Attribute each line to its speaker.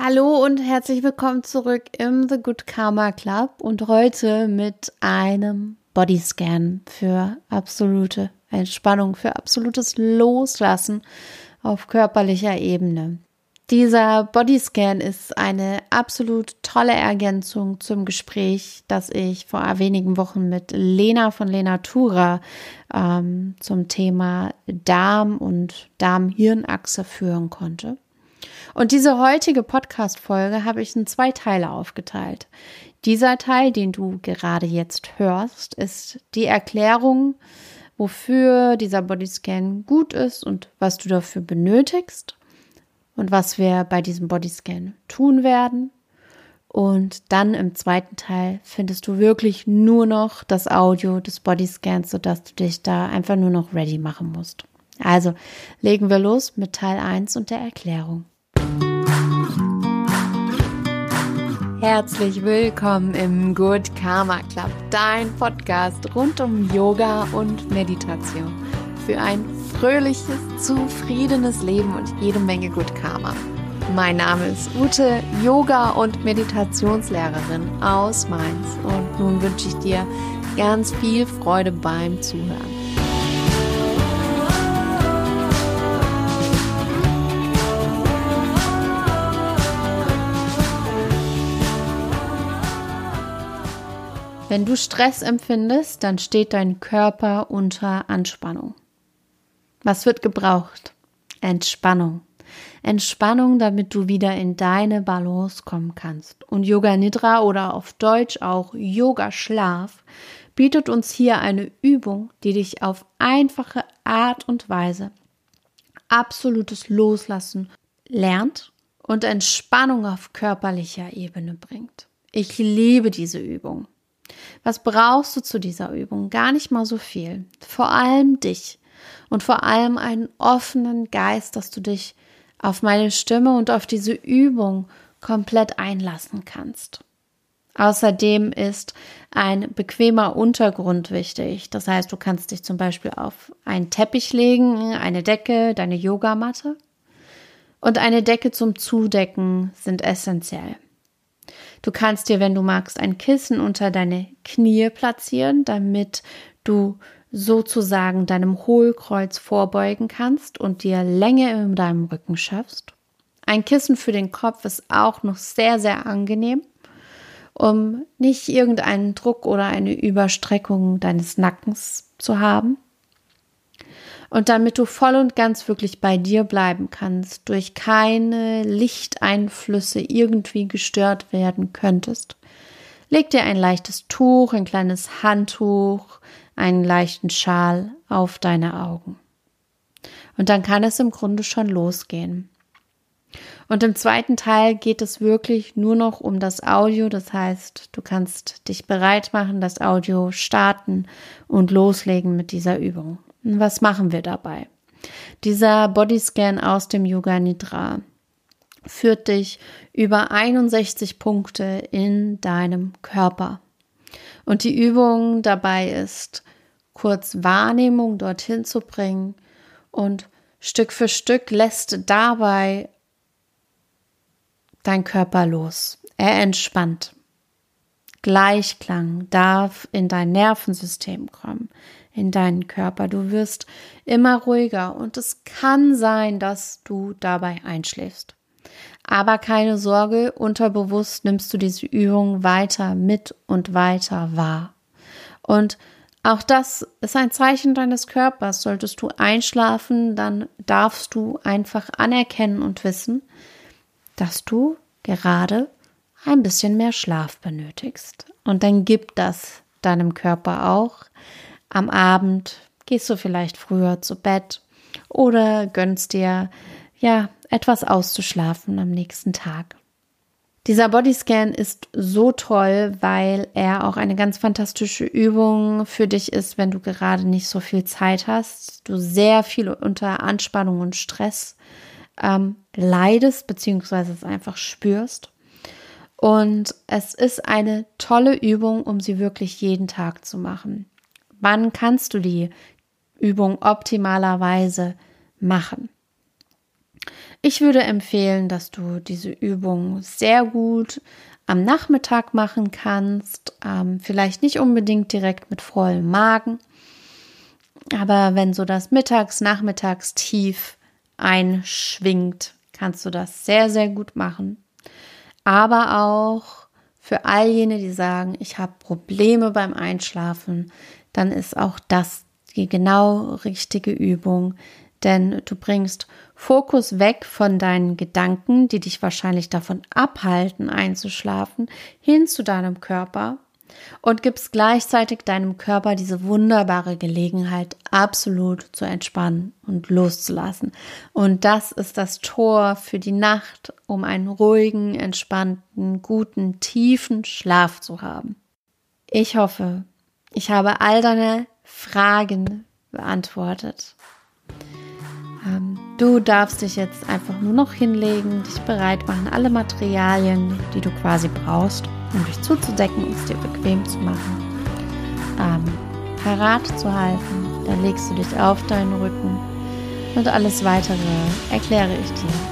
Speaker 1: Hallo und herzlich willkommen zurück im The Good Karma Club und heute mit einem Bodyscan für absolute Entspannung, für absolutes Loslassen auf körperlicher Ebene. Dieser Bodyscan ist eine absolut tolle Ergänzung zum Gespräch, das ich vor wenigen Wochen mit Lena von Lenatura ähm, zum Thema Darm und Darm-Hirnachse führen konnte. Und diese heutige Podcast-Folge habe ich in zwei Teile aufgeteilt. Dieser Teil, den du gerade jetzt hörst, ist die Erklärung, wofür dieser Bodyscan gut ist und was du dafür benötigst und was wir bei diesem Bodyscan tun werden. Und dann im zweiten Teil findest du wirklich nur noch das Audio des Bodyscans, sodass du dich da einfach nur noch ready machen musst. Also legen wir los mit Teil 1 und der Erklärung. Herzlich willkommen im Good Karma Club, dein Podcast rund um Yoga und Meditation für ein fröhliches, zufriedenes Leben und jede Menge Good Karma. Mein Name ist Ute, Yoga- und Meditationslehrerin aus Mainz und nun wünsche ich dir ganz viel Freude beim Zuhören. Wenn du Stress empfindest, dann steht dein Körper unter Anspannung. Was wird gebraucht? Entspannung. Entspannung, damit du wieder in deine Balance kommen kannst. Und Yoga Nidra oder auf Deutsch auch Yoga Schlaf bietet uns hier eine Übung, die dich auf einfache Art und Weise absolutes Loslassen lernt und Entspannung auf körperlicher Ebene bringt. Ich liebe diese Übung. Was brauchst du zu dieser Übung? Gar nicht mal so viel. Vor allem dich und vor allem einen offenen Geist, dass du dich auf meine Stimme und auf diese Übung komplett einlassen kannst. Außerdem ist ein bequemer Untergrund wichtig. Das heißt, du kannst dich zum Beispiel auf einen Teppich legen, eine Decke, deine Yogamatte. Und eine Decke zum Zudecken sind essentiell. Du kannst dir, wenn du magst, ein Kissen unter deine Knie platzieren, damit du sozusagen deinem Hohlkreuz vorbeugen kannst und dir Länge in deinem Rücken schaffst. Ein Kissen für den Kopf ist auch noch sehr, sehr angenehm, um nicht irgendeinen Druck oder eine Überstreckung deines Nackens zu haben. Und damit du voll und ganz wirklich bei dir bleiben kannst, durch keine Lichteinflüsse irgendwie gestört werden könntest, leg dir ein leichtes Tuch, ein kleines Handtuch, einen leichten Schal auf deine Augen. Und dann kann es im Grunde schon losgehen. Und im zweiten Teil geht es wirklich nur noch um das Audio. Das heißt, du kannst dich bereit machen, das Audio starten und loslegen mit dieser Übung. Was machen wir dabei? Dieser Bodyscan aus dem Yoga Nidra führt dich über 61 Punkte in deinem Körper. Und die Übung dabei ist, kurz Wahrnehmung dorthin zu bringen und Stück für Stück lässt dabei dein Körper los. Er entspannt. Gleichklang darf in dein Nervensystem kommen in deinen Körper. Du wirst immer ruhiger und es kann sein, dass du dabei einschläfst. Aber keine Sorge, unterbewusst nimmst du diese Übung weiter mit und weiter wahr. Und auch das ist ein Zeichen deines Körpers. Solltest du einschlafen, dann darfst du einfach anerkennen und wissen, dass du gerade ein bisschen mehr Schlaf benötigst. Und dann gib das deinem Körper auch am Abend gehst du vielleicht früher zu Bett oder gönnst dir ja etwas auszuschlafen am nächsten Tag. Dieser Bodyscan ist so toll, weil er auch eine ganz fantastische Übung für dich ist, wenn du gerade nicht so viel Zeit hast, du sehr viel unter Anspannung und Stress ähm, leidest, beziehungsweise es einfach spürst. Und es ist eine tolle Übung, um sie wirklich jeden Tag zu machen. Wann kannst du die Übung optimalerweise machen? Ich würde empfehlen, dass du diese Übung sehr gut am Nachmittag machen kannst. Ähm, vielleicht nicht unbedingt direkt mit vollem Magen, aber wenn so das Mittags-, Nachmittagstief einschwingt, kannst du das sehr, sehr gut machen. Aber auch für all jene, die sagen, ich habe Probleme beim Einschlafen, dann ist auch das die genau richtige Übung, denn du bringst Fokus weg von deinen Gedanken, die dich wahrscheinlich davon abhalten, einzuschlafen, hin zu deinem Körper und gibst gleichzeitig deinem Körper diese wunderbare Gelegenheit, absolut zu entspannen und loszulassen. Und das ist das Tor für die Nacht, um einen ruhigen, entspannten, guten, tiefen Schlaf zu haben. Ich hoffe, ich habe all deine Fragen beantwortet. Ähm, du darfst dich jetzt einfach nur noch hinlegen, dich bereit machen, alle Materialien, die du quasi brauchst, um dich zuzudecken es dir bequem zu machen, ähm, parat zu halten. Dann legst du dich auf deinen Rücken und alles weitere erkläre ich dir